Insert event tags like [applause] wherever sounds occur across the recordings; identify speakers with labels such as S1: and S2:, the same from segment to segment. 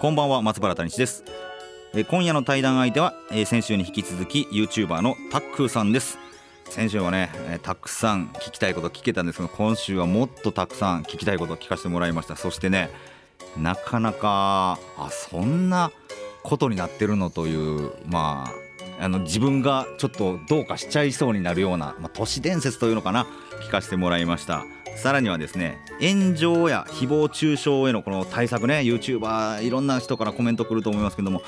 S1: こんばんは松原谷です。え今夜の対談相手は、え先週に引き続き YouTuber のタックーさんです。先週はね、えたくさん聞きたいこと聞けたんですけど今週はもっとたくさん聞きたいこと聞かせてもらいました。そしてねなかなかあそんなことになってるのというまああの自分がちょっとどうかしちゃいそうになるような、まあ、都市伝説というのかな聞かせてもらいました。さらにはですね炎上や誹謗中傷へのこの対策ね。YouTuber いろんな人からコメント来ると思いますけども。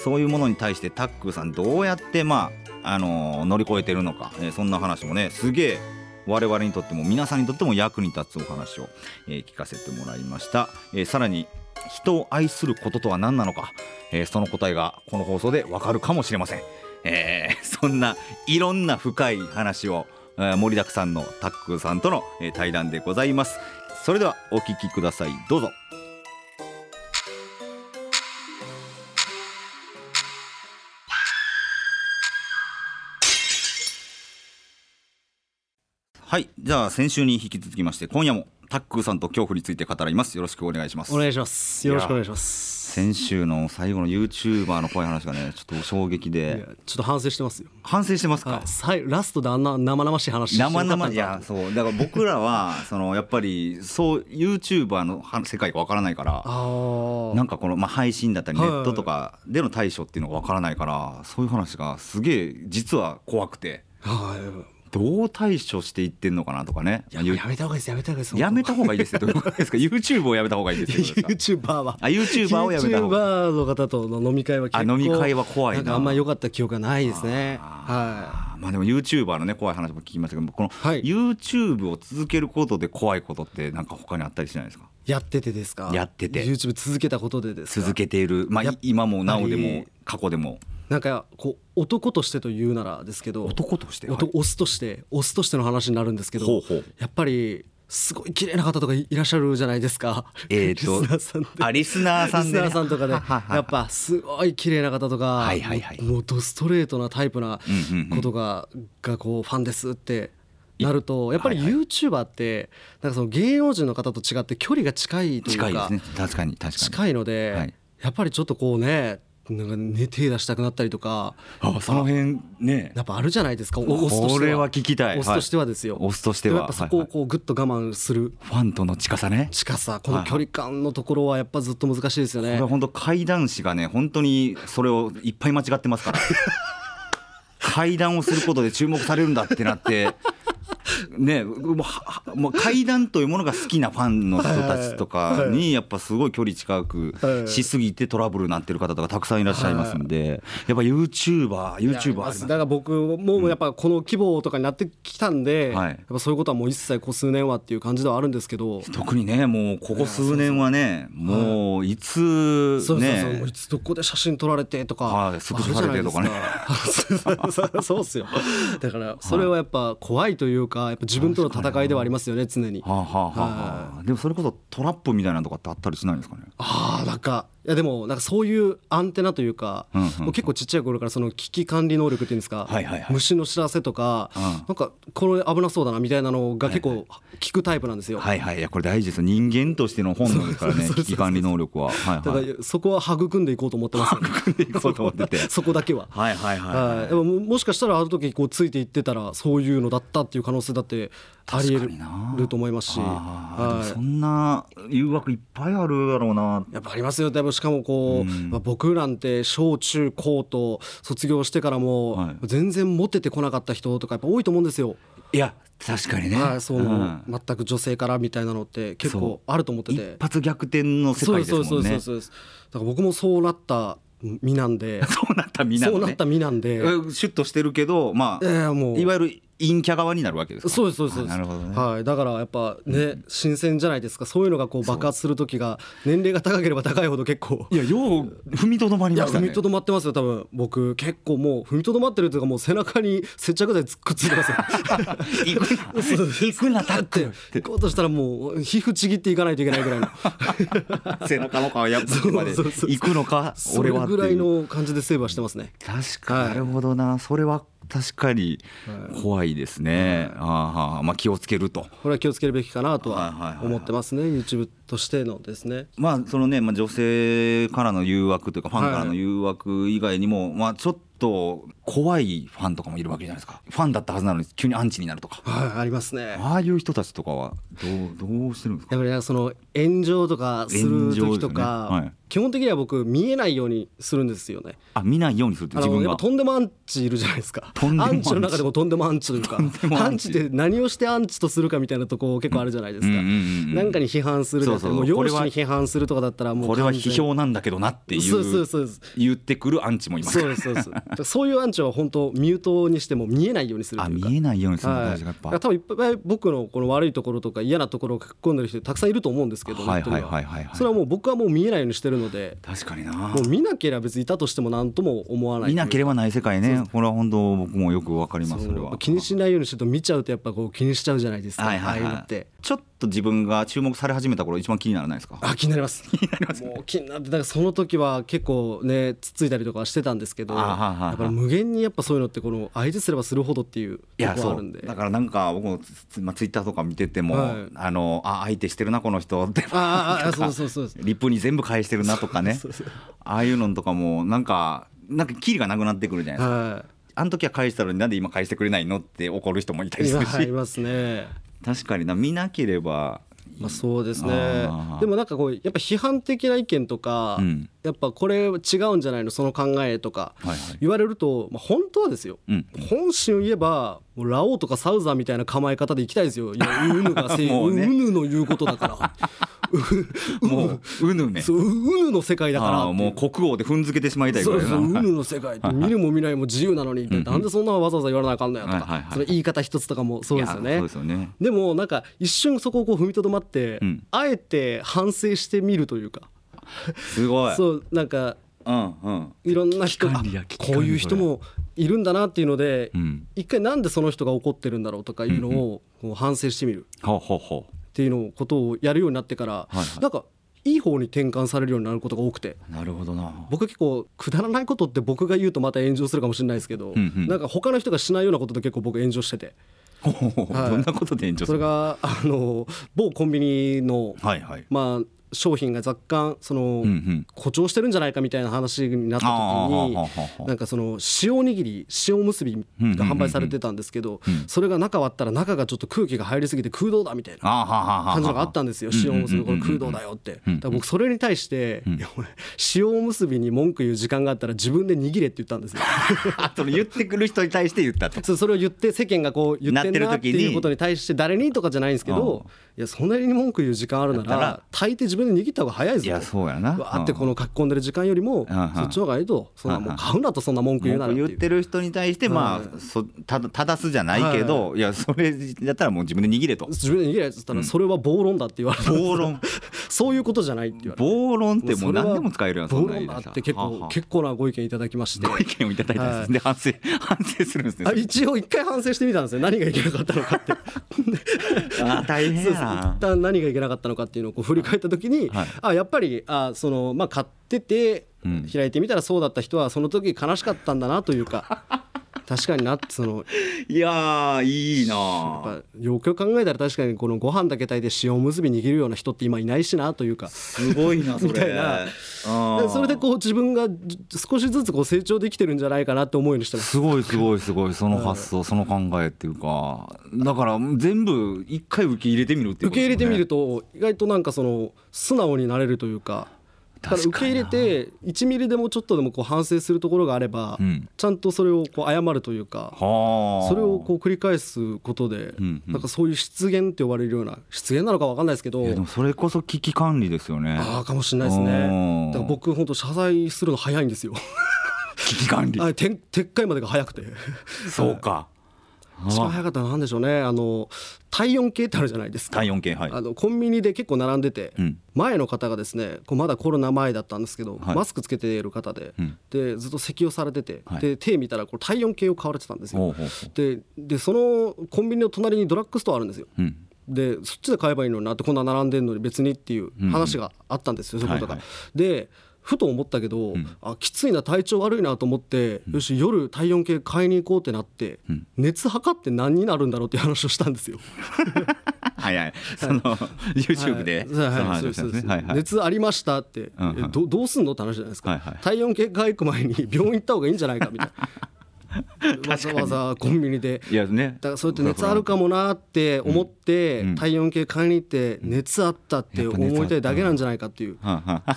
S1: そういうものに対してタックさんどうやってまああのー、乗り越えてるのか、えー、そんな話もねすげえ我々にとっても皆さんにとっても役に立つお話を、えー、聞かせてもらいました、えさらに人を愛することとは何なのか、えその答えがこの放送でわかるかもしれません、えそんないろんな深い話を盛りだくさんのタックさんとの対談でございます。それではお聞きください。どうぞ。はいじゃあ先週に引き続きまして今夜もタックさんと恐怖について語ります。よろしくお願いします。
S2: お願いします。よろしくお願いします。
S1: 先週の最後の YouTuber の怖い話がねちょっと衝撃で。
S2: ちょっと反省してますよ。
S1: 反省してますか、
S2: はい、ラストであんな生々しい話
S1: 生々い。やそう。だから僕らは [laughs] そのやっぱりそう YouTuber の世界がわからないからなんかこの、まあ、配信だったりネットとかでの対処っていうのがわからないから、そういう話がすげえ実は怖くて。はいどう対処していってんのかなとかね。
S2: やめた方がいいですやめた方がいいです
S1: やめた方がいいですどういうことですか？YouTube をやめた方がいいです
S2: YouTuber は。
S1: あ YouTuber をやめた方が
S2: YouTuber の方との飲み会は結構
S1: 飲み会は怖い
S2: な。あんま良かった記憶がないですね。は
S1: いまあでも YouTuber のね怖い話も聞きましたけどこの YouTube を続けることで怖いことってなんか他にあったりしないですか？
S2: やっててですか？
S1: やってて。
S2: YouTube 続けたことでです
S1: 続けている。まあ今もなおでも過去でも。
S2: なんかこう男としてというならですけど
S1: 男として、
S2: はい、オスとしてオスとしての話になるんですけどやっぱりすごい綺麗な方とかいらっしゃるじゃないですか。
S1: えっ、と、リスナーさんあリスナーさん、
S2: ね、リスナーさんとかで、やっぱすごい綺麗な方とか、はいはいはい、もうドストレートなタイプなことが、うんうんうん、がこうファンですってなるとやっぱり YouTuber ってなんかその芸能人の方と違って距離が近いというか近い、
S1: ね、確かに確かに。
S2: 近いので、はい、やっぱりちょっとこうねなんかね手出したくなったりとか
S1: あその辺ね。
S2: やっぱあるじゃないですかオスと
S1: してはこれは聞きたい。
S2: オスとしてはですよ、
S1: はい、オスとしては。
S2: やっぱそこをこうグッと我慢する、
S1: ファンとの近さね。
S2: 近さ。この距離感のところはやっぱずっと難しいですよね。
S1: これは本当怪談師がね本当にそれをいっぱい間違ってますから。[laughs] 怪談をすることで注目されるんだってなってねもうもう階段というものが好きなファンの人たちとかにやっぱすごい距離近くしすぎてトラブルになってる方とかたくさんいらっしゃいますんでやっぱ YouTuber YouTuber
S2: だから僕もやっぱこの規模とかになってきたんで、やっぱそういうことはもう一切ここ数年はっていう感じではあるんですけど。
S1: 特にねもうここ数年はねもういつね。
S2: いつどこで写真撮られてとか、
S1: はい、スクショされてとかね。[laughs]
S2: そうっすよ。だからそれはやっぱ怖いというかぱ自分との戦いではありますよね常に、はあはあ
S1: はあ、でもそれこそトラップみたいなのとかってあったりしないんですかね？
S2: ああなんかいやでもなんかそういうアンテナというか、うんうん、もう結構ちっちゃい頃からその危機管理能力っていうんですか、はいはいはい、虫の知らせとか、うん、なんかこれ危なそうだなみたいなのが結構聞くタイプなんですよ。
S1: はいはい、いやこれ大事です。人間としての本能ですからね [laughs] 危機管理能力は。はいはい、だ
S2: からそこは育んでいこうと思ってます、
S1: ね、育んでいこうと思ってて。
S2: そ [laughs] こだけは。
S1: はいはいはい、はい、でも
S2: もしかしたらある時こうついていってたらそういうのだったっていう可能性だってありえると思いますし、
S1: はい、そんな誘惑いっぱいあるだろうな。
S2: やっぱありますよ。でもしかもこう。まあ、僕なんて小中高と卒業してからも全然モテてこなかった人とかやっぱ多いと思うんですよ。
S1: いや確かにね、
S2: はい、そう、うん、全く女性からみたいなのって結構あると思ってて。
S1: 一発逆転の世界ですもんね。そうそうそうそう
S2: だから僕もそうなった身なんで。[laughs]
S1: そうなった身なんで、
S2: そうなった身なんで。
S1: シュッとしてるけどまあ、えー、もう。いわゆる陰キャ側になるわけですか？
S2: そうですそうです
S1: なるほどね。
S2: はい、だからやっぱね、新鮮じゃないですか。そういうのがこう爆発する時が年齢が高ければ高いほど結構。
S1: いやよう踏みとどまりましたね。
S2: 踏みとどまってますよ多分。僕結構もう踏みとどまってるというかもう背中に接着剤くっついてますよ。
S1: 行くな。行くなタック。
S2: 行こうとしたらもう皮膚ちぎっていかないといけないぐらいの。[laughs]
S1: 背中の皮破ってまで行くのか？
S2: それ
S1: 俺はっていう。
S2: ぐらいの感じでセーブはしてますね。
S1: 確か、
S2: はい
S1: なるほどな。それは確かに怖いですね、はーまあ気をつけると。
S2: これは気をつけるべきかなと
S1: はいはいはいは
S2: はい。思ってますね YouTube としてのですね。
S1: まあそのね、まあ、女性からの誘惑というかファンからの誘惑以外にも、まあちょっと怖いファンとかもいるわけじゃないですか。ファンだったはずなのに急にアンチになるとか。
S2: はいありますね。
S1: ああいう人たちとかはどうどうしてるんですか？
S2: やっぱりその炎上とかする時とか、
S1: ね。はい。
S2: 基本的には僕見えないようにするんですよね。
S1: あ見ないようにするって自分が？
S2: とんでもアンチいるじゃないですか。
S1: とんでもアンチ。
S2: の中でもとんでもアンチというか、アンチ。って何をしてアンチとするかみたいなとこ結構あるじゃないですか。
S1: うんうんうんうん
S2: なんかに批判するだったらもう
S1: そうそう。
S2: 容姿に批判するとかだったらもう
S1: これは批評なんだけどなってい
S2: そうそう
S1: う
S2: そう。です
S1: 言ってくるアンチもいます。
S2: そうそうです。だからそういうアンチは本当ミュートにしても見えないようにする
S1: あ
S2: というか。
S1: 見えないようにするの
S2: はい、
S1: 大事がやっぱ、
S2: だから多分いっぱい僕のこの悪いところとか嫌なところを書き込んでる人たくさんいると思うんですけど、
S1: はいはいはいはいはい。
S2: それはもう僕はもう見えないようにしてるので
S1: 確かにな。
S2: もう見なければ別にいたとしても何とも思わない。
S1: 見なけれ
S2: ば
S1: ばない世界ね。これは本当僕もよくわかりますそれは。
S2: 気にしないようにしてると見ちゃうとやっぱこう気にしちゃうじゃないですか、
S1: はいはい
S2: ああいうの
S1: はい
S2: って。
S1: ちょっと自分が注目され始めた頃一番気にならないですか？
S2: あ気になります。[laughs] もう気になってだからその時は結構ねつっついたりとかはしてたんですけどやっぱり無限にやっぱそういうのってこの相手すればするほどっていうところあるんで。
S1: う。だからなんか僕もツ,、まあ、ツイッターとか見てても、
S2: はい。
S1: あのあ相手してるなこの人って。
S2: あああそうそうそう
S1: リップに全部返してるなとかね。ああいうのとかもなんかなんかキリがなくなってくるじゃないですか、
S2: は
S1: あの時は返したのになんで今返してくれないのって怒る人もいた
S2: い
S1: りするし。
S2: 今ありますね
S1: 確かにな見なければ
S2: まあそうですね。でもなんかこうやっぱ批判的な意見とか、
S1: うん
S2: やっぱこれ違うんじゃないの？その考えとか。言われると、まあ、本当はですよ、
S1: うん。
S2: 本心を言えばラオウとかサウザーみたいな構え方でいきたいですよ。いや [laughs] ウヌがせ
S1: ね。
S2: ウヌの言うことだから。[laughs]
S1: もううぬめ
S2: そうウヌの世界だから
S1: もう国王で踏んづけてしまいたいぐ
S2: そうそうウ
S1: らいな
S2: ヌの世界って見るも見ないも自由なのになんでそんなわざわざ言われなあかんのやと
S1: はいはいはい。
S2: かその言い方一つとかもそうですよね。
S1: ですよね。
S2: でもなんか一瞬そこをこう踏みとどまって、
S1: うん。
S2: あえて反省してみるというか
S1: すごい。
S2: そうなんか
S1: うんうん。
S2: いろんな人が
S1: 危機管理や危機管理
S2: こういう人もいるんだなっていうので、
S1: うん。
S2: 一回なんでその人が怒ってるんだろうとかいうのをこう反省してみる。
S1: ほうほうほ
S2: っていうのをことをやるようになってから、
S1: いはい。
S2: なんかいい方に転換されるようになることが多くて。
S1: うなるほどな。
S2: 僕結構くだらないことって僕が言うとまた炎上するかもしれないですけど、
S1: んうん。
S2: なんか他の人がしないようなことで結構僕炎上してて。
S1: ほうほうほう。
S2: はい。
S1: どんなことで炎上する
S2: それがあの某コンビニの、
S1: はいはい。
S2: まあ商品が若干その、誇張してるんじゃないかみたいな話になった時になんかその塩おにぎり塩むすびが販売されてたんですけどそれが中割ったら中がちょっと空気が入りすぎて空洞だみたいな感じのがあったんですよ塩おむすびこれ空洞だよってだ僕それに対して塩おむすびに文句言う時間があったら自分で握れって言ったんですよ
S1: あその言ってくる人に対して言ったと
S2: それを言って世間がこう言ってんな
S1: なっ
S2: っていうことに対して誰にとかじゃないんですけどいやそんなに文句言う時間あるな
S1: ら
S2: 大抵自分で握った方が早いぞ
S1: いやそうやな。
S2: わーってこの書き込んでる時間よりも
S1: うん。
S2: そっちの方がいいとそんなもう買うなとそんな文句言うなら
S1: 言ってる人に対してま
S2: はい
S1: あそた正すじゃないけどい。やそれだったらもう自分で握れと。
S2: 自分で握れっつったらそれは暴論だって言われて
S1: 暴論。[laughs]
S2: そういうことじゃないって言われて
S1: 暴論ってもう何でも使えるやんそん
S2: 暴論だって結構結構なご意見いただきまして。
S1: ご意見をいただいたんです、
S2: はい。
S1: で反省反省するんですね
S2: あ一応一回反省してみたんですよ何がいけなかったのかって。[laughs]
S1: あー大変やな。
S2: 一旦何がいけなかったのかっていうのをこう振り返った時に、
S1: はい。
S2: あやっぱりあそのまあ買ってて
S1: うん。
S2: 開いてみたらそうだった人はその時悲しかったんだなというか確かになその
S1: いやーいいな
S2: やっぱよくよく考えたら確かにこのご飯だけ炊いて塩むすび握るような人って今いないしなというか。
S1: すごいな [laughs] それ。
S2: みたいな。それでこう自分がじ少しずつこう成長できてるんじゃないかなって思うようにしてます。
S1: すごいすごいすごい。その発想その考えっていうか。だから全部一回受け入れてみるっていうことね。
S2: 受け入れてみると意外となんかその素直になれるというかだから受け入れて1ミリでもちょっとでもこう反省するところがあれば、
S1: うん。
S2: ちゃんとそれをこう謝るというか
S1: はあ。
S2: それをこう繰り返すことで、なんかそういう失言って呼ばれるような失言なのか分かんないですけど
S1: それこそ危機管理ですよね。
S2: ああかもしれないです
S1: うん。
S2: ねだから僕本当謝罪するの早いんですよ。
S1: 危機管理。[laughs]
S2: 撤回までが早くて。
S1: そうか
S2: 一番早かったのは何でしょうね。あの体温計ってあるじゃないですか。
S1: 体温計はい。
S2: あのコンビニで結構並んでて、
S1: うん。
S2: 前の方がですねこうまだコロナ前だったんですけど、
S1: はい。
S2: マスクつけている方で,、
S1: うん。
S2: でずっと咳をされてて、
S1: はい。
S2: で手見たらこう体温計を買われてたんですよ。ででそのコンビニの隣にドラッグストアあるんですよ。
S1: うん。
S2: でそっちで買えばいいのになってこんな並んでんのに別にっていう話があったんですよ、そういうことが。
S1: はいは
S2: でふと思ったけど、
S1: ん。
S2: あきついな体調悪いなと思って、よし夜体温計買いに行こうってなって、
S1: ん。
S2: 熱測って何になるんだろうっていう話をしたんですよ。[laughs]
S1: はいはい。その YouTube で。
S2: 熱ありましたって、
S1: うん
S2: どどうすんのって話じゃないですか、
S1: はいはい。
S2: 体温計買い行く前に病院行った方がいいんじゃないかみたいな [laughs] わざわざコンビニで。
S1: いやね。
S2: だからそうやって熱あるかもなって思って、
S1: うん。
S2: 体温計買いに行って熱あったって思いたいだけなんじゃないかっていう、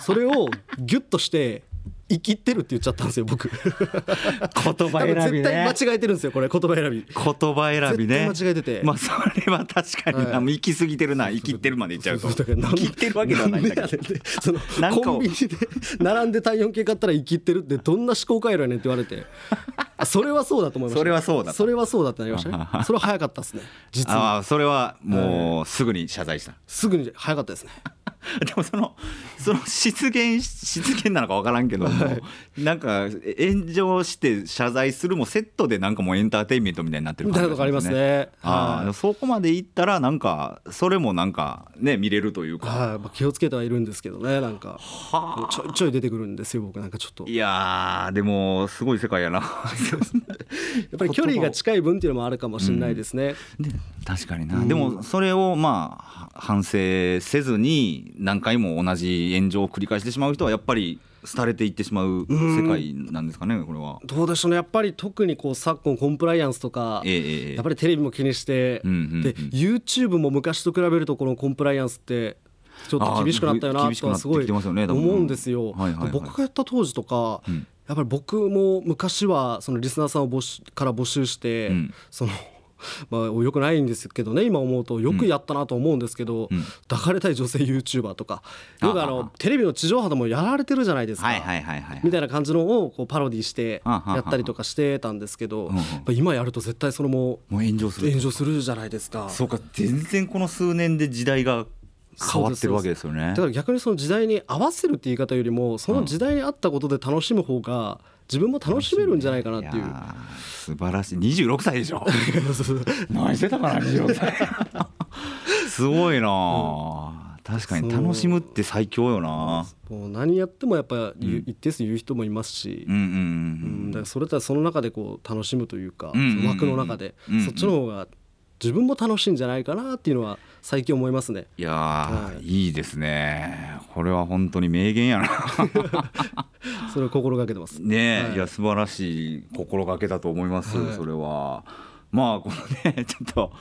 S2: それをギュッとして生きってるって言っちゃったんですよ僕。[laughs]
S1: 言葉選び
S2: 絶対間
S1: ね
S2: 違えてるんですよこれ言葉選び。
S1: 言葉選びね。
S2: 絶対間違えてて。
S1: まあそれは確かにな、
S2: はい。
S1: 行き過ぎてるな。生きってるまで行っちゃうと。生きってるわけではないんだけど。
S2: そのコンビニで並んで体温計買ったら生きってるってどんな思考回路やねんって言われて。あそれはそうだと思いました。
S1: それはそうだと。
S2: それはそうだってなりましたね。それは早かったですね。実は
S1: ああそれはもうすぐに謝罪した、
S2: すぐに早かったですね [laughs]
S1: でもそのその失言失言なのか分からんけども、なんか炎上して謝罪するもセットでなんかもうエンターテインメントみたいになってる
S2: みたいなとこありますね。
S1: ああ
S2: はい。
S1: そこまでいったらなんかそれもなんかね見れるというか、
S2: はい、まあ、気をつけてはいるんですけどねなんか。
S1: は
S2: ちょいちょい出てくるんですよ僕なんかちょっと。
S1: いやーでもすごい世界やな。[laughs]
S2: やっぱり距離が近い分っていうのもあるかもしれないですね、
S1: で確かにな、でもそれをまあ反省せずに何回も同じ炎上を繰り返してしまう人はやっぱり廃れていってしまう世界なんですかねこれは。
S2: どうでしょうね。やっぱり特にこう昨今コンプライアンスとか、
S1: え
S2: やっぱりテレビも気にして、
S1: うんうんうん。
S2: で YouTube も昔と比べるとこのコンプライアンスってちょっと厳しくなったよなとはすごい思うんですよ。
S1: はいはいはい。
S2: 僕がやった当時とか、
S1: ん。
S2: やっぱり僕も昔はそのリスナーさんを募集から募集して、
S1: うん。
S2: そのまあ、よくないんですけどね今思うと。よくやったなと思うんですけど、
S1: うん。
S2: 抱かれたい女性 YouTuber とか。よくあのテレビの地上波でもやられてるじゃないですか。みたいな感じのをこうパロディしてやったりとかしてたんですけど今やると絶対それも
S1: もう炎上する
S2: 炎上するじゃないですか。
S1: そうか全然この数年で時代が変わってるわけですよね。
S2: だから逆にその時代に合わせるって言い方よりもその時代に合ったことで楽しむ方が自分も楽しめるんじゃないかなっていう。
S1: 素晴らしい。26歳でしょ。[laughs] 何してたかな26歳。すごいなあ、確かに楽しむって最強よな。
S2: もう何やってもやっぱ一定数言う人もいますし。
S1: うんうんう
S2: うん。
S1: ん。
S2: だからそれとはその中でこう楽しむというか、
S1: うんうんうん
S2: その枠の中で、
S1: うんうん
S2: そっちの方が自分も楽しいんじゃないかなっていうのは最近思いますね。
S1: いやー、
S2: はい。
S1: い、いですね。これは本当に名言やな。[laughs]
S2: それを心がけてます。
S1: ねえ、
S2: はい。
S1: い、や素晴らしい心がけだと思います、
S2: はい。
S1: それは。まあこのね [laughs] ちょっと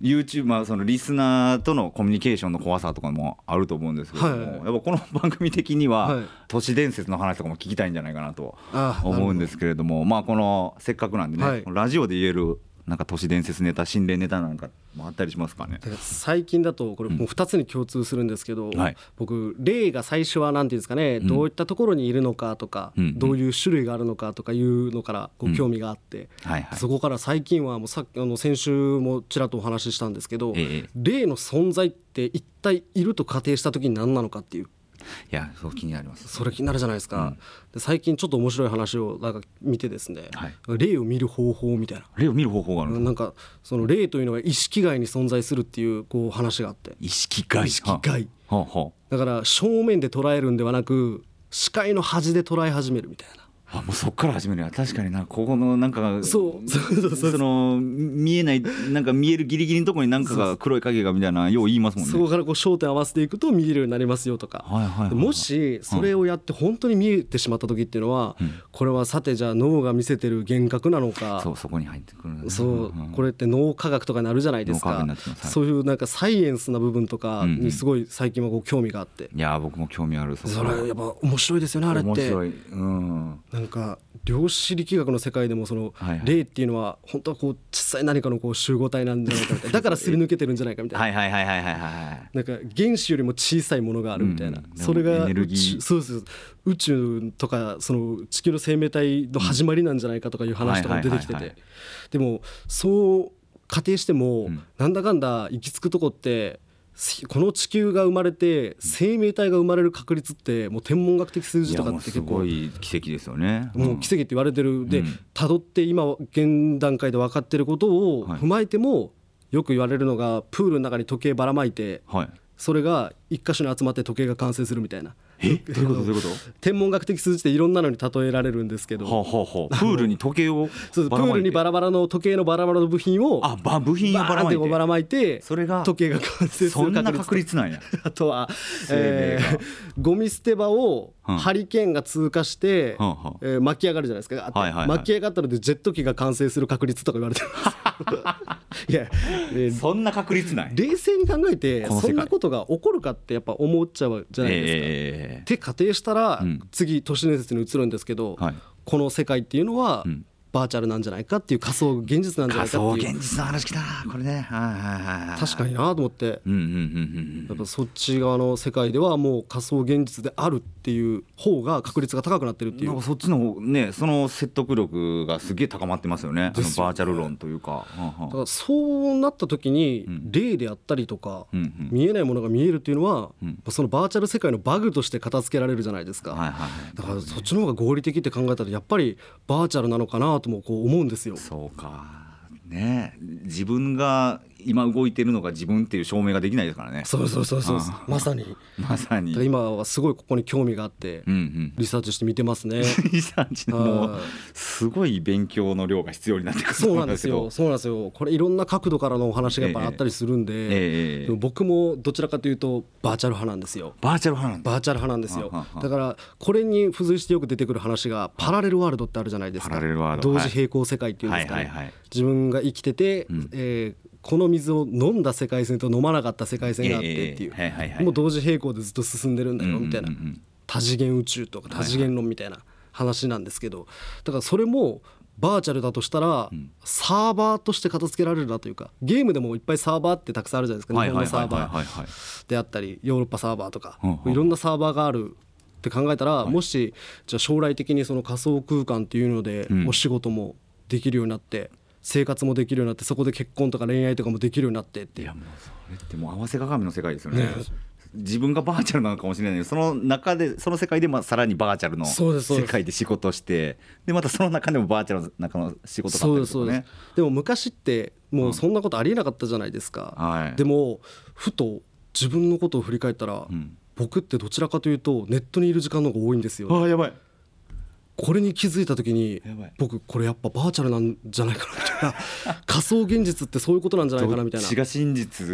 S1: YouTube まあそのリスナーとのコミュニケーションの怖さとかもあると思うんですけども、
S2: はい。
S1: やっぱこの番組的には、
S2: はい。
S1: 都市伝説の話とかも聞きたいんじゃないかなと
S2: あ
S1: 思うんですけれどもまあこのせっかくなんでね、
S2: はい。
S1: ラジオで言えるなんか都市伝説ネタ心霊ネタなんかもあったりしますかね？
S2: 最近だとこれもう2つに共通するんですけど、
S1: はい。
S2: 僕霊が最初は何ていうんですかね、どういったところにいるのかとか、
S1: うん。
S2: どういう種類があるのかとかいうのからこう興味があって、
S1: はいはい。
S2: そこから最近はもうさあの先週もちらっとお話ししたんですけど、
S1: ええ。
S2: 霊の存在って一体いると仮定した時に何なのかっていう
S1: いやそう気になります。
S2: それ気になるじゃないですか、で最近ちょっと面白い話をなんか見てですね、
S1: はい。
S2: 霊を見る方法みたいな。
S1: 霊を見る方法がある
S2: なんかその霊というのが意識外に存在するっていうこう話があって。
S1: 意識外。
S2: 意識外。だから正面で捉えるんではなく視界の端で捉え始めるみたいな
S1: あもうそっから始めるや。確かになここのなんか
S2: そうそうそうそ
S1: の見えないなんか見えるギリギリのところになんかが黒い影がみたいなよう言いますもんね。
S2: そこからこう焦点合わせていくと見えるようになりますよとか、
S1: はいはいはい
S2: もしそれをやって本当に見えてしまった時っていうのは、これはさてじゃあ脳が見せてる幻覚なのか。
S1: そうそこに入ってくるね。
S2: そう
S1: うん
S2: これって脳科学とかになるじゃないです
S1: 脳科学
S2: かそういうなんかサイエンスな部分とか
S1: うんうん。
S2: にすごい最近はこう興味があって、
S1: いやー僕も興味あるそ
S2: れやっぱ面白いですよねあれって。
S1: 面白い。うん
S2: なんか量子力学の世界でもその霊っていうのは本当はこう小さい何かのこう集合体なんじゃないかみたいな。[laughs] だからすり抜けてるんじゃないかみたいな。
S1: はいはいはいはいはい。はい
S2: なんか原子よりも小さいものがあるみたいな、
S1: うん。
S2: それがそうそう宇宙とかその地球の生命体の始まりなんじゃないかとかいう話とかも出てきてて。でもそう仮定しても、うん、なんだかんだ行き着くとこってこの地球が生まれて生命体が生まれる確率ってもう天文学的数字とかって結構
S1: 奇跡ですよね、
S2: もう奇跡って言われてる。で辿って今現段階で分かってることを踏まえてもよく言われるのがプールの中に時計ばらまいてそれが一箇所に集まって時計が完成するみたいな。
S1: えどういうこと？どういうこと？
S2: 天文学的数字っていろんなのに例えられるんですけど、はあ
S1: はあ、プールに時計を
S2: そうプールにバラバラの時計のバラバラの部品を
S1: あば部品をばらまいて。
S2: ばらまいて
S1: それが
S2: 時計が完成する
S1: そんな確率。なんや。
S2: あとは、えー、ゴミ捨て場をハリケーンが通過して、はあはあ、えー、巻き上がるじゃないですか、はいはいはい、巻き上がったのでジェット機が完成する確率とか言われてます。[laughs] いや、
S1: えー、そんな確率ない。
S2: 冷静に考えてそんなことが起こるかってやっぱ思っちゃうじゃないですか。えー、って仮定したら、うん、次都市伝説に移るんですけど、はい、この世界っていうのは、うんバーチャルなんじゃないかっていう仮想現実なんじゃないかっていう。
S1: 仮想現実の話きたこれね。はいはいはい
S2: 確かになと思って、やっぱそっち側の世界ではもう仮想現実であるっていう方が確率が高くなってるっていう。
S1: そっちのねその説得力がすげえ高まってますよね。バーチャル論というか。
S2: だからそうなった時に霊であったりとか、見えないものが見えるっていうのは、うん、そのバーチャル世界のバグとして片付けられるじゃないですか、はいはいはい、だからそっちの方が合理的って考えたらやっぱりバーチャルなのかなともこう思うんですよ。
S1: そうかね自分が今動いてるのが自分っていう証明ができないですからね。
S2: そうそうそうそうまさに。
S1: まさに。
S2: 今はすごいここに興味があって、うんうん、リサーチして見てますね。[laughs]
S1: リサーチもすごい勉強の量が必要になってくる
S2: そうなんですよ。そうなんですよ。これいろんな角度からのお話がやっぱあったりするんでえーえー、僕もどちらかというとバーチャル派なんですよ。
S1: バーチャル派なん
S2: バーチャル派なんですよ。だからこれに付随してよく出てくる話がパラレルワールドってあるじゃないですか。同時並行世界っていうんですかね、はいはいはいはい、自分が生きてて、うん、えーこの水を飲んだ世界線と飲まなかった世界線があってっていう、もう同時並行でずっと進んでるんだよみたいな、多次元宇宙とか多次元論みたいな話なんですけど。だからそれもバーチャルだとしたら、サーバーとして片付けられるなというかゲームでもいっぱいサーバーってたくさんあるじゃないですか日本のサーバー。であったりヨーロッパサーバーとか。いろんなサーバーがあるって考えたら、もしじゃあ将来的にその仮想空間っていうのでお仕事もできるようになって、生活もできるようになってそこで結婚とか恋愛とかもできるようになってって。
S1: いやもうそれってもう合わせ鏡の世界ですよね。ね。自分がバーチャルなのかもしれないけどその中でその世界でまあさらにバーチャルの世界で仕事してでまたその中でもバーチャルの中の仕事だったりとかね
S2: でも昔ってもうそんなことありえなかったじゃないですか、うんはい、でもふと自分のことを振り返ったら、うん、僕ってどちらかというとネットにいる時間の方が多いんですよ、
S1: あやばい。
S2: これに気づいた時に僕これやっぱバーチャルなんじゃないかなな仮想現実ってそういうことなんじゃないかなみたいな。
S1: が真実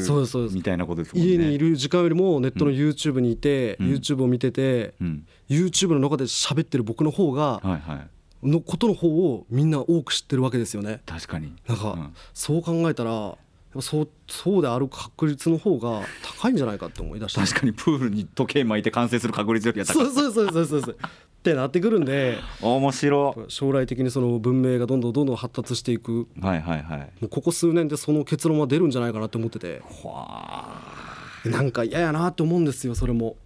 S1: みたいなことですもん
S2: ね。家にいる時間よりもネットの YouTube にいて、うん、YouTube を見てて、うん、YouTube の中で喋ってる僕の方が、はいはい。のことの方をみんな多く知ってるわけですよね。
S1: 確かに。
S2: なんか、うん、そう考えたらそうそうである確率の方が高いんじゃないかって思い出した。
S1: 確かにプールに時計巻いて完成する確率よりは
S2: 高い。そうそうそうそうそうってなってくるんで
S1: 面白。
S2: 将来的にその文明がどんどんどんどん発達していく、
S1: はいはいはい、も
S2: うここ数年でその結論は出るんじゃないかなって思ってて。なんか嫌やなって思うんですよそれも。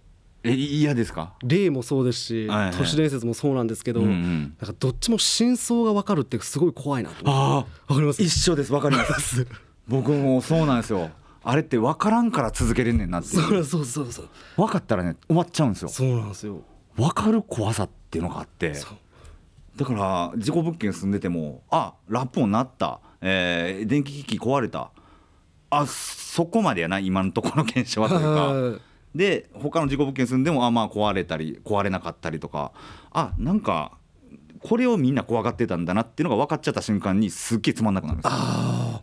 S1: え嫌ですか？
S2: 例もそうですし、はいはい、都市伝説もそうなんですけど、うんうん、なんかどっちも真相が分かるってすごい怖いなと
S1: あわかります？一緒です。分かります。[laughs] 僕もそうなんですよ。あれって分からんから続けれんねんなって
S2: そうそうそうそう。
S1: 分かったらね終わっちゃうんですよ。
S2: そうなんですよ
S1: 分かる怖さっていうのがあって。だから事故物件住んでてもあラップ音鳴った、えー、電気機器壊れた。あそこまでやな今のところの現象はというか。で他の事故物件住んでもあまあ壊れたり壊れなかったりとか。あなんかこれをみんな怖がってたんだなっていうのが分かっちゃった瞬間にすっげえつまんなくなるんです
S2: あ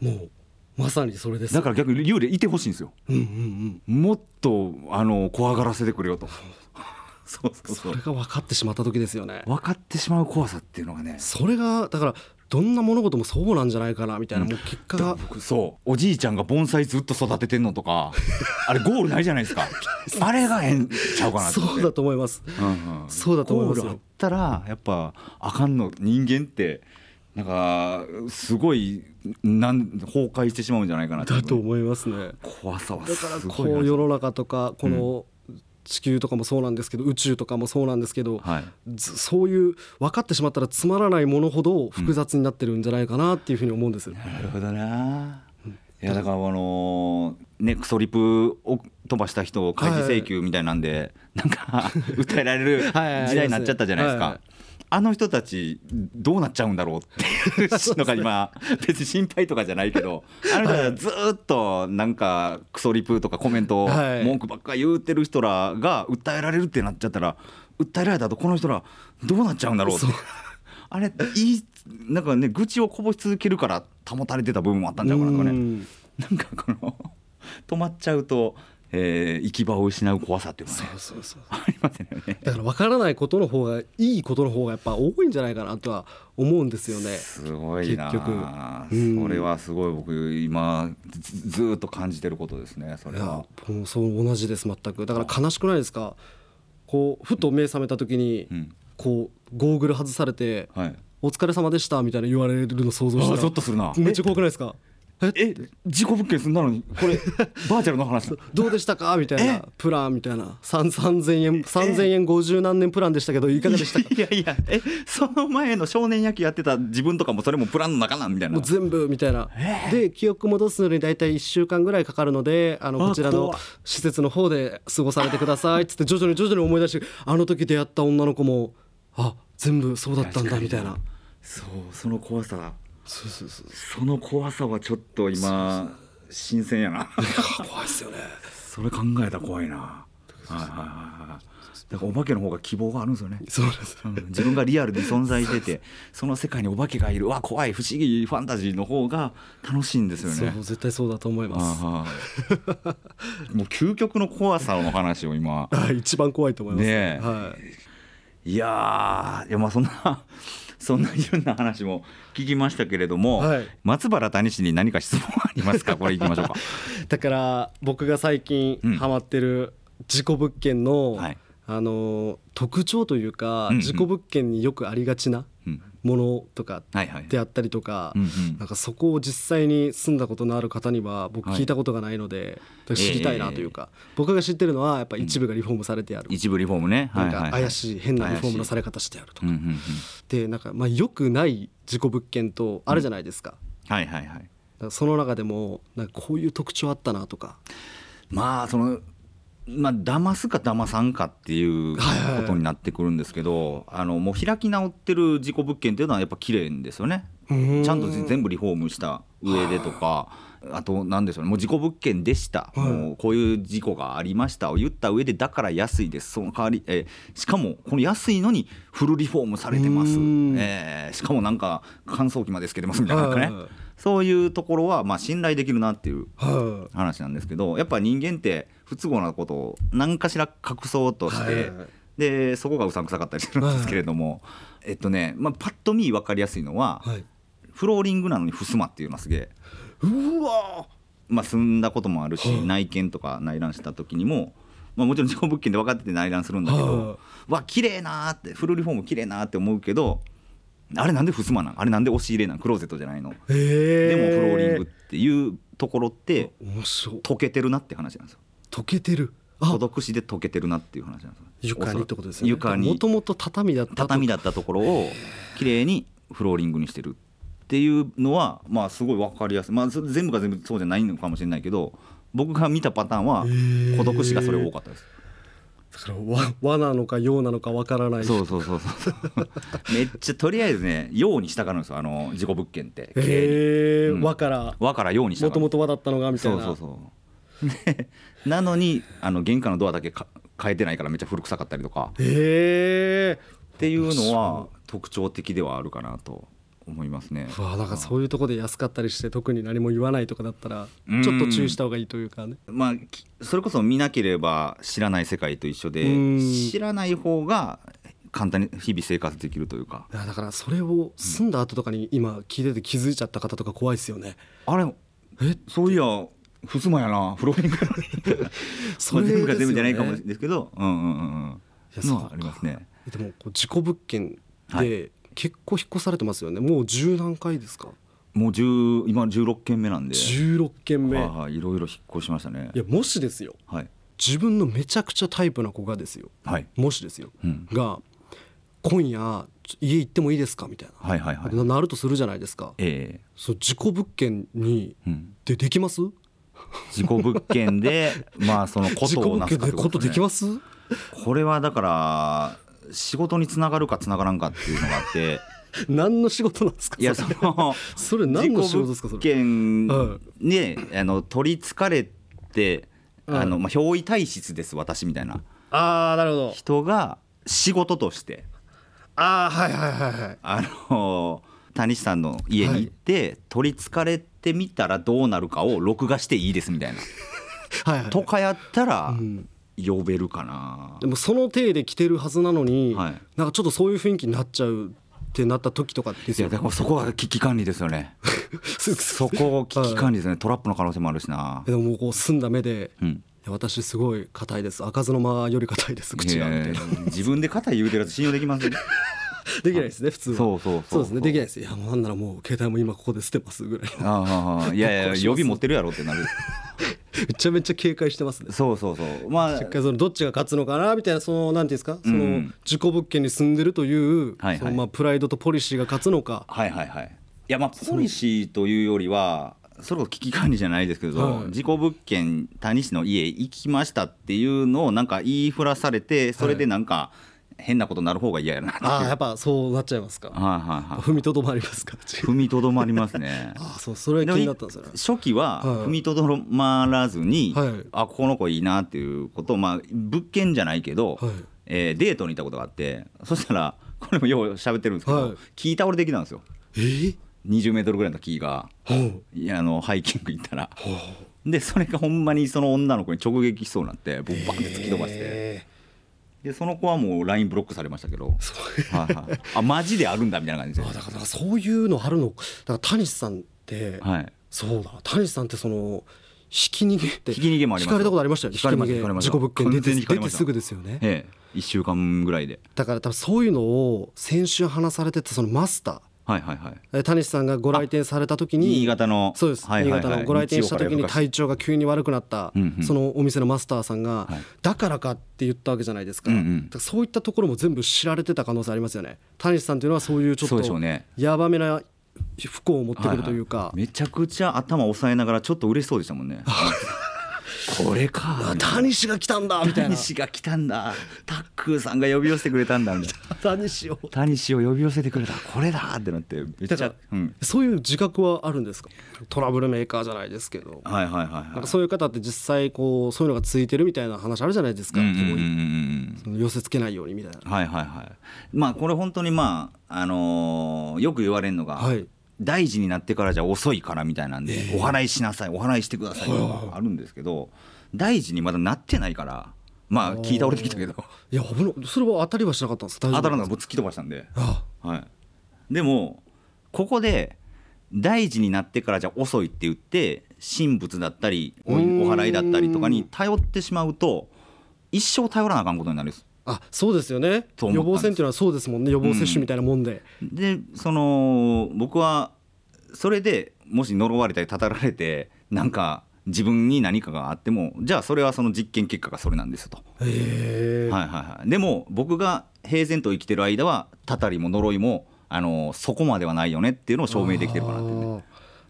S2: もうまさにそれです。
S1: だから逆に幽霊いてほしいんですよ、うんうんうん、もっとあの怖がらせてくれよと [laughs]
S2: そうそうそれが分かってしまった時ですよね。
S1: 分かってしまう怖さっていうのがね。
S2: それがだからどんな物事もそうなんじゃないかなみたいな、もう結果が。
S1: そうおじいちゃんが盆栽ずっと育ててんのとか [laughs] あれゴールないじゃないですか。あれがえんちゃうかな
S2: そうだと思います、うんうん、そうだと思いますゴール
S1: あったらやっぱあかんの人間ってなんかすごいなん崩壊してしまうんじゃないかな
S2: だと思いますね。
S1: 怖さはだ
S2: からこう世の中とかこの地球とかもそうなんですけど宇宙とかもそうなんですけど、
S1: はい、
S2: そういう分かってしまったらつまらないものほど複雑になってるんじゃないかなっていうふうに思うんです。
S1: なるほどないやだからあのねクソリプを飛ばした人を開示請求みたいなんで、なんか [laughs] 訴えられる時代になっちゃったじゃないですか。あの人たちどうなっちゃうんだろうっていう [laughs] のが今別に心配とかじゃないけど [laughs] あの人はずっとなんかクソリプとかコメント文句ばっか言うてる人らが訴えられるってなっちゃったら訴えられた後この人らどうなっちゃうんだろうってあれいいなんかね愚痴をこぼし続けるから保たれてた部分もあったんじゃないかなとかね。なんかこの止まっちゃうとえー、行き場を失う怖さっていうのは、ね、そうそうそうありますよね。
S2: だから分からないことの方がいいことの方がやっぱ多いんじゃないかなとは思うんですよね。
S1: すごいな。結局、うん、それはすごい僕今ずっと感じてることですねそれは。
S2: もうそう同じです全く。だから悲しくないですか？こうふと目覚めた時に、うん、こうゴーグル外されて、はい、お疲れ様でしたみたいな言われるの想像したら
S1: ゾッとするな。
S2: めっちゃ怖くないですか？
S1: え？事故物件住んだのに？これ [laughs] バーチャルの話。
S2: どうでしたか？みたいなプランみたいな。3000円3000円50何年プランでしたけどいかがでしたか？
S1: いやいやえ？その前の少年野球やってた自分とかもそれもプランの中なんみたいな。もう
S2: 全部みたいな。で記憶戻すのに大体1週間ぐらいかかるのであのこちらの施設の方で過ごされてくださいっつって徐々に徐々に思い出してあの時出会った女の子もあ全部そうだったんだみたいな。
S1: そうその怖さ
S2: そうそうそう
S1: その怖さはちょっと今新鮮やな。[laughs]
S2: 怖いっすよね。
S1: それ考えたら怖いな。はいはいはいだからお化けの方が希望があるんですよね。
S2: そうです、
S1: うん、自分がリアルに存在しててその世界にお化けがいる。わ怖い不思議ファンタジーの方が楽しいんですよね。
S2: そう絶対そうだと思います。も
S1: う究極の怖さの話を今。[laughs]
S2: 一番怖いと思います。
S1: ね、はい、いやいやまあそんなそんないろんな話も聞きましたけれども、はい、松原谷氏に何か質問ありますか？[laughs] これいきましょうか。
S2: だから僕が最近ハマってる事故物件の、はい、あの特徴というか、うんうん、事故物件によくありがちなものとかであったりとか、なんかそこを実際に住んだことのある方には僕聞いたことがないので、知りたいなというか、僕が知ってるのはやっぱ一部がリフォームされてある、
S1: 一部リフォームね。
S2: なんか怪しい変なリフォームのされ方してあるとか、でなんかまあよくない事故物件とあるじゃないですか、
S1: はいはいはい。
S2: その中でもなんかこういう特徴あったなとか。
S1: まあそのまあ騙すか騙さんかっていうことになってくるんですけど、あのもう開き直ってる事故物件っていうのはやっぱ綺麗ですよね。ちゃんと全部リフォームした上でとか。あ。と何でしょうね。もう事故物件でした、もうこういう事故がありましたを言った上でだから安いです。その代わり、えー、しかもこの安いのにフルリフォームされてます、えー、しかもなんか乾燥機までつけてますみたいなね、そういうところはまあ信頼できるなっていう話なんですけどやっぱ人間って不都合なことを何かしら隠そうとして、でそこがうさんくさかったりするんですけれども、えっとね、まあ、パッと見分かりやすいのは、フローリングなのに襖っていうのはすげえ。
S2: うわ
S1: まあ住んだこともあるし、内見とか内覧した時にも、まあ、もちろん事故物件で分かってて内覧するんだけど、わ綺麗なーってフルリフォーム綺麗なーって思うけどあれなんで襖なん？あれなんで押し入れなん？クローゼットじゃないの？でもフローリングっていうところって溶けてるなって話なんですよ。
S2: 溶けてる？
S1: 孤独死で溶けてるなっていう話なんです
S2: 床にってことですね。
S1: 床に
S2: もともと畳だった
S1: 畳だったところ。を綺麗にフローリングにしてるっていうのはまあすごい分かりやすい。まあ全部が全部そうじゃないのかもしれないけど僕が見たパターンは孤独死がそれ多かったです
S2: だから和なのか洋なのかわからない。
S1: そうそうそうそう。めっちゃとりあえずね洋にしたがるんですよあの事故物件って。
S2: へえ、うん、和から。
S1: 和から洋にした
S2: もともと和だったのがみたいな。
S1: そうそうそう。なのにあの玄関のドアだけ変えてないからめっちゃ古臭かったりとか。
S2: へ
S1: えっていうのは特徴的ではあるかなと思いますね。
S2: わなんかそういうところで安かったりして特に何も言わないとかだったらちょっと注意した方がいいというかね。
S1: まあそれこそ見なければ知らない世界と一緒で知らない方が簡単に日々生活できるというか。
S2: いやだからそれを住んだ後とかに今聞いてて気づいちゃった方とか怖いですよね。
S1: あれえ？そういや襖やな。フローリングそれ全部が全部じゃないかもですけど。うんうんうんうん。いやそうありますね。
S2: でもこう事故物件で、はい結構引っ越されてますよね。もう十何回ですか？
S1: もう10今16軒目なんで。
S2: 16軒目。
S1: はい、いろいろ引っ越しましたね。
S2: いやもしですよ、
S1: はい、
S2: 自分のめちゃくちゃタイプな子がですよ、
S1: はい。
S2: もしですよ、
S1: うん。
S2: が今夜家行ってもいいですか？みたいな、
S1: はいはいはい。
S2: ななるとするじゃないですか。
S1: え
S2: そう事故物件に
S1: えうん。
S2: でできます？
S1: 事故物件でまあそのこ
S2: 事
S1: とをなす
S2: 故物件で
S1: かね。
S2: ことできます？
S1: これはだから仕事につながるかつながらんかっていうのがあって。[laughs]
S2: 何の仕事なんですか
S1: いや
S2: そ
S1: の [laughs]
S2: それ何の仕事ですかそれ。
S1: 物件にあの取りつかれて
S2: うん
S1: あのまあ憑依体質です私みたいな。
S2: ああなるほど。
S1: 人が仕事として。
S2: ああはいはいはいはい
S1: あの谷さんの家に行って取りつかれてみたらどうなるかを録画していいですみたいな。[laughs]
S2: はいはい
S1: とかやったら
S2: ん
S1: 呼べるかな。
S2: でもその体で来てるはずなのに、
S1: はい。
S2: なんかちょっとそういう雰囲気になっちゃうってなった時とかですよ
S1: いやだからそこは危機管理ですよね。[laughs] そこ危機管理ですね。トラップの可能性もあるしな。
S2: でももうこう澄んだ目で、い
S1: うん。
S2: や私すごい硬いです。開かずの間より硬いです口がみた
S1: 自分で肩言うてるやつ信用できません [laughs]
S2: できないですね普通は。
S1: そうそうそう。
S2: ですねできないです。いやもうなんならもう携帯も今ここで捨てますぐらい
S1: ああいやいや [laughs] 予備持ってるやろってなる [laughs]
S2: めちゃめちゃ警戒してますね。
S1: そうそうそう。まあ
S2: そのどっちが勝つのかなみたいなそのなんていうんですか？その
S1: うん
S2: 事故物件に住んでるという、
S1: はいはい。
S2: そのまあプライドとポリシーが勝つのか。
S1: はいはいはい。いやまあポリシーというよりはそれこそ危機管理じゃないですけど、
S2: はい。
S1: 事故物件谷氏の家行きましたっていうのをなんか言いふらされてそれでなんか変なことになる方が嫌やな
S2: ああやっぱそうなっちゃいますか。
S1: はいはいはい。
S2: 踏みとどまりますか。
S1: 踏みとどまりますね。[laughs]
S2: ああそうそれが気になったんですよね。
S1: 初期は
S2: はい。
S1: 踏みとどまらずに、
S2: はい。
S1: あこの子いいなっていうことを、まあ、物件じゃないけど、
S2: はい。
S1: えーデートに行ったことがあってそしたらこれもよう喋ってるんですけど、
S2: はい。
S1: 木倒れてきたんですよ。
S2: えー
S1: ？20メートルぐらいの木が。いやあのハイキング行ったら。でそれがほんまにその女の子に直撃しそうになって僕バンって突き飛ばして。
S2: え
S1: でその子はもう LINE ブロックされましたけど、はいはい、あマジであるんだみたいな感じで。
S2: だからそういうのあるの。だから谷さんって、
S1: はい。
S2: そうだ。谷さんってそのひき逃げって
S1: ひき逃げもありますよ。
S2: 聞かれたことありましたよ。ねひき逃げ。事故物件出て出てすぐですよね。
S1: ええ。1週間ぐらいで。
S2: だから多分そういうのを先週話されてたそのマスター
S1: はいはいはい。
S2: え谷さんがご来店された時に
S1: 新潟の。
S2: そうです、
S1: はいはいはい。
S2: 新潟のご来店した時に体調が急に悪くなった、そのお店のマスターさんが、
S1: はい。
S2: だからかって言ったわけじゃないですか,、そういったところも全部知られてた可能性ありますよね。谷さんというのはそういうちょっとやばめな不幸を持ってくるというか、
S1: めちゃくちゃ頭押さえながらちょっと嬉しそうでしたもんね [laughs] これか。
S2: あ谷氏が来たんだみたいな。
S1: 谷氏が来たんだ。タックーさんが呼び寄せてくれたんだみたいな。
S2: 谷氏を。
S1: 谷氏を呼び寄せてくれた。これだってなってめっちゃうん、
S2: そういう自覚はあるんですか？トラブルメーカーじゃないですけど。
S1: はいはいはい
S2: なん
S1: はい
S2: かそういう方って実際こうそういうのがついてるみたいな話あるじゃないですか、
S1: うんうん
S2: 寄せつけないようにみたいな。
S1: はいはいはい。まあこれ本当にまああのーよく言われるのが、
S2: はい
S1: 大事になってからじゃ遅いからみたいなんで、お祓いしなさいお祓いしてくださいとかあるんですけど大事にまだなってないからまあ聞い倒れてきたけど。
S2: いや危ないそれは当たりはしなかったんです
S1: 当たらない僕突き飛ばしたんで、
S2: あ
S1: はい、でもここで大事になってからじゃ遅いって言って神仏だったりお祓いだったりとかに頼ってしまうと一生頼らなあかんことになるんです
S2: あそうですよね。予防線っていうのはそうですもんね。予防接種みたいなもんで、
S1: でその僕はそれでもし呪われたりたたられてなんか自分に何かがあってもじゃあそれはその実験結果がそれなんですと、
S2: へえ、
S1: はいはいはい、でも僕が平然と生きてる間はたたりも呪いもあのそこまではないよねっていうのを証明できてるかなってね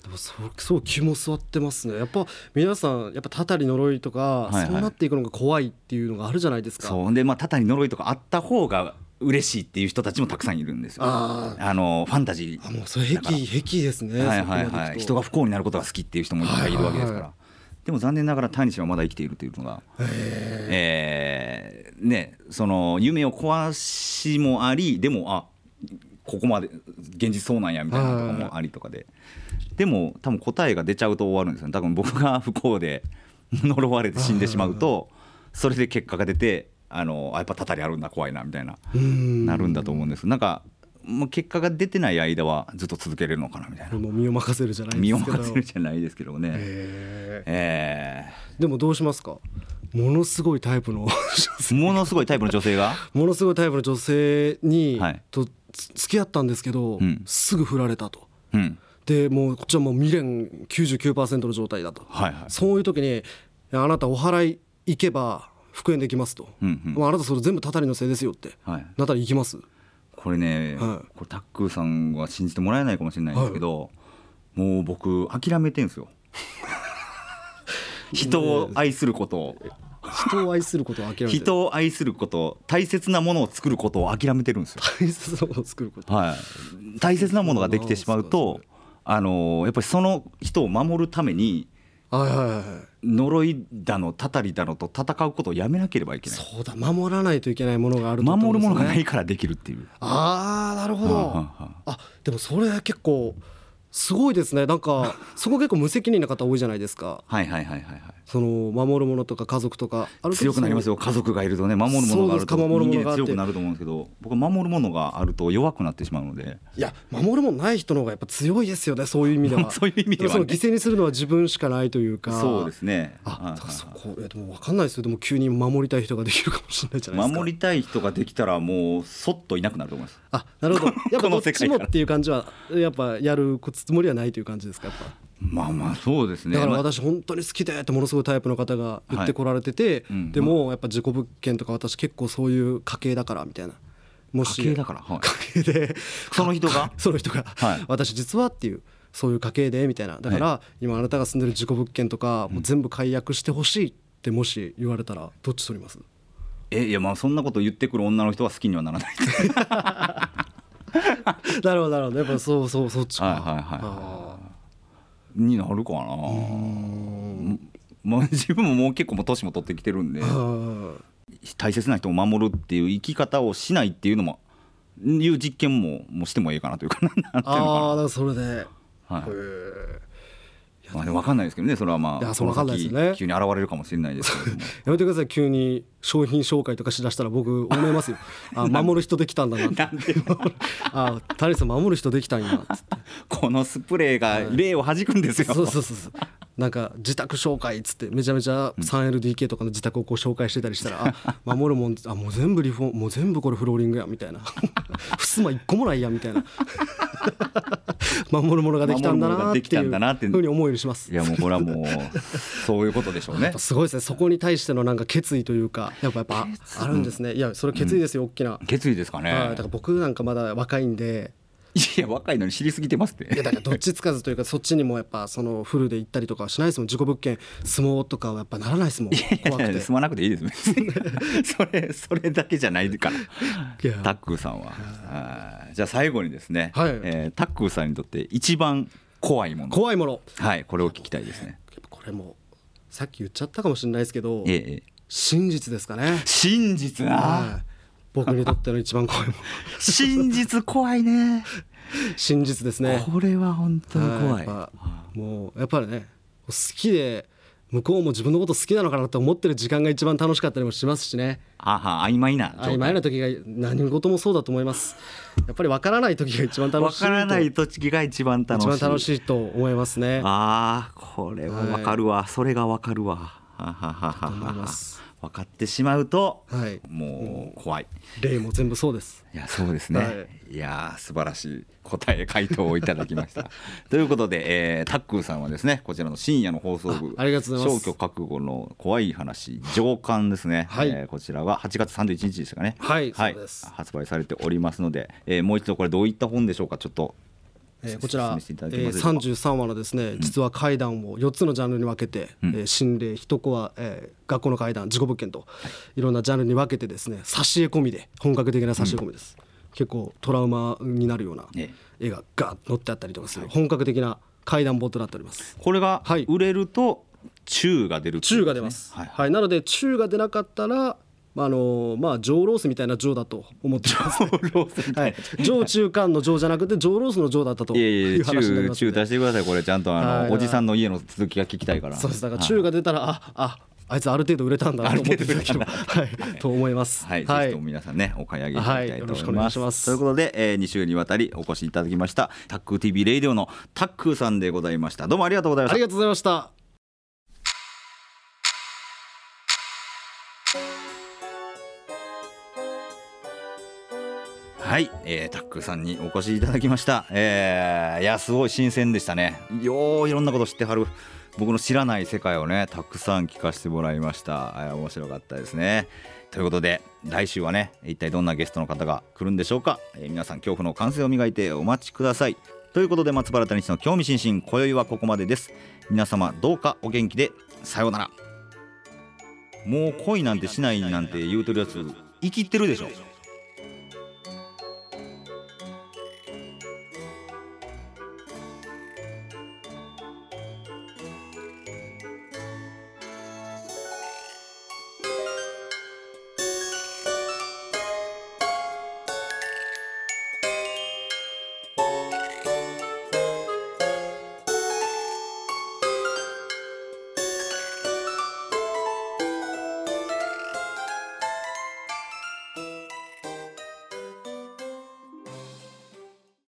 S2: でもそうそう気も座ってますね。やっぱ皆さんやっぱたたり呪いとか、
S1: いはい。
S2: そうなっていくのが怖いっていうのがあるじゃないですか。
S1: そう。でまあたたり呪いとかあった方が嬉しいっていう人たちもたくさんいるんですよ。
S2: あ
S1: あのファンタジー
S2: あもうそれ癖癖ですね。
S1: はいはいはい。人が不幸になることが好きっていう人もいっぱいいるわけですから、
S2: はいはいは
S1: でも残念ながら谷氏はまだ生きているというのが、えーねその夢を壊しもありでもあここまで現実そうなんやみたいなのとかもありとかで、でも多分答えが出ちゃうと終わるんですよね。多分僕が不幸で呪われて死んでしまうとそれで結果が出てあのあやっぱたたりあるんだ怖いなみたいな
S2: うん。
S1: なるんだと思うんですなんかもう結果が出てない間はずっと続けれるのかなみたいな。
S2: もう身を任せるじゃない
S1: 身を任せるじゃないですけどね。
S2: へ
S1: え
S2: ーでもどうしますか？ものすごいタイプの
S1: ーものすごいタイプの女性が？
S2: ものすごいタイプの女性に、
S1: はい。
S2: とつ付き合ったんですけど、
S1: うん。
S2: すぐ振られたと。
S1: うん。
S2: でもうこっちはもう未練99%の状態だと、
S1: はいはい。
S2: そういう時にあなたお祓い行けば復縁できますと、うんうん、あなたそれ全部たたりのせいですよって、はい、なったら行きます？
S1: これね、はい、これタックーさんは信じてもらえないかもしれないんですけど、はい、もう僕諦めてんすよ。[laughs] 人を愛することを
S2: 人を愛することを諦め
S1: て人を愛すること大切なものを作ることを諦めてるんですよ。
S2: 大切なものを作ること、
S1: はい、大切なものができてしまうとあのやっぱりその人を守るためにはいはいはい呪いだのたたりだのと戦うことをやめなければいけない。
S2: そうだ守らないといけないものがある
S1: と、ね、守るものがないからできるっていう。
S2: ああなるほど、あでもそれ結構すごいですね。なんか [laughs] そこ結構無責任な方多いじゃないですか。
S1: はいはいはいはいはい。
S2: その守るものとか家族とか。
S1: 強くなりますよ。家族がいるとね守るものがあると人間強くなると思うんですけど僕は守るものがあると弱くなってしまうので。
S2: いや守るものない人の方がやっぱ強いですよねそういう意味では。
S1: そういう意味では、[laughs] ね、その
S2: 犠牲にするのは自分しかないというか。
S1: そうですね。
S2: あそこでも分かんないですよ。でも急に守りたい人ができるかもしれないじゃないです
S1: か。守りたい人ができたらもうそっといなくなると思います
S2: あなるほど。やっぱどっちもっていう感じはやっぱやるつもりはないという感じですか？やっぱ
S1: まあまあそうですね。
S2: だから私本当に好きでってものすごいタイプの方が言ってこられてて、はい、でもやっぱ事故物件とか私結構そういう家系だからみたいな
S1: もし家系だから、
S2: はい、家系で [laughs]
S1: その人が？[laughs]
S2: その人が、はい、私実はっていうそういう家系でみたいな。だから、今あなたが住んでる事故物件とかもう全部解約してほしいってもし言われたらどっち取ります？
S1: えいやまあそんなこと言ってくる女の人は好きにはならない。[laughs]
S2: なるほどなるほど。やっぱそうそうそっちか。はいはい
S1: はいになるかな。まあ自分ももう結構もう年も取ってきてるんで大切な人を守るっていう生き方をしないっていうのもいう実験ももしてもいいかなというかなんていうのかな。
S2: ああそれで、はい、
S1: まあ、分かんないですけどねそれはまあその先急に現れるかもしれないですけど
S2: やめてください。急に商品紹介とかしだしたら僕思いますよ。[laughs] あ守る人できたんだなって。[laughs] あ谷さん守る人できたんや [laughs]
S1: このスプレーが霊を弾くんですよ、
S2: そうそうそうそうなんか自宅紹介っつってめちゃめちゃ 3LDK とかの自宅をこう紹介してたりしたら、[laughs] あ守るもんあもう全部リフォーもう全部これフローリングやみたいな。[laughs] 襖一個もないやみたいな。[laughs] 守るものができたんだなっていうふうに思うようにします。
S1: いやもうこれはもうそういうことでしょうね。
S2: すごいですね。そこに対してのなんか決意というかやっぱやっぱあるんですね。いやそれ決意ですよ、大きな。
S1: 決意ですかね。
S2: だから僕なんかまだ若いんで
S1: いや若いのに知りすぎてますって。
S2: いやだからどっちつかずというかそっちにもやっぱそのフルで行ったりとかはしないですもん。事故物件相撲とかはやっぱならないですもん。怖くて。
S1: 住まなくていいです。[laughs] それそれだけじゃないから。タックーさんは。じゃあ最後にですね、はい。えー、タックーさんにとって一番怖いもの。
S2: 怖いもの。
S1: はいこれを聞きたいですね。
S2: これもさっき言っちゃったかもしれないですけど、ええ、真実ですかね。
S1: 真実？な、はい
S2: 僕にとっての一番怖いもの。
S1: 真実怖いね。
S2: 真実ですね。
S1: これは本当に怖い。
S2: もうやっぱりね好きで向こうも自分のこと好きなのかなと思ってる時間が一番楽しかったりもしますしね。
S1: あは曖昧な
S2: 曖昧な時が何事もそうだと思います。やっぱり分からない時が一番楽しい分
S1: からない時が一番楽しい。
S2: 一番楽しいと思いますね。
S1: ああこれは分かるわ、はい、それが分かるわ。ははははは。思います分かってしまうと、はい、もう怖い。
S2: 例も全部そうです。
S1: いやそうですね、はい、いや素晴らしい答え回答をいただきました。[laughs] ということで、えー、タックーさんはですねこちらの深夜の放送部
S2: ありがとうございま
S1: す。消去覚悟の怖い話上巻ですね、はい、えー、こちらは8月31日ですかね。
S2: はい、
S1: はい、発売されておりますので、えー、もう一度これどういった本でしょうかちょっと
S2: えー、こちら、えー、33話のですね実は怪談を4つのジャンルに分けて、うん、えー、心霊一コア、えー、学校の怪談事故物件と、はい、いろんなジャンルに分けてですね挿絵込みで本格的な挿絵込みです、うん、結構トラウマになるような絵がガッと載ってあったりとかする、本格的な怪談本となっております
S1: これが売れると中が出る、
S2: ね、中が出ます、はい、はい、なので中が出なかったらあのまあ上ロースみたいな上だと思ってます、ね、はい、上中間の上じゃなくて上ロースの上だったという話になります
S1: 中出してくださいこれちゃんとあの、はい、おじさんの家の続きが聞きたいから。
S2: そうです。だから中が出たら、あああいつある程度売れたんだなと思っていただければ、はい、と思います。
S1: はい、はい、ぜひとも皆さんね、お買い上げいただきたいと思います。はい、ます。ということで、えー、2週にわたりお越しいただきました、タック TV レイディオのタックさんでございました。どうもありがとうございました。
S2: ありがとうございました。
S1: はい、えー、タックさんにお越しいただきました。えー、いやすごい新鮮でしたね。よういろんなこと知ってはる。僕の知らない世界をねたくさん聞かせてもらいました。面白かったですね。ということで来週はね一体どんなゲストの方が来るんでしょうか、えー、皆さん恐怖の感性を磨いてお待ちください。ということで松原谷氏の興味津々今宵はここまでです。皆様どうかお元気でさようなら。もう恋なんてしないなんて言うてるやつ生きってるでしょ。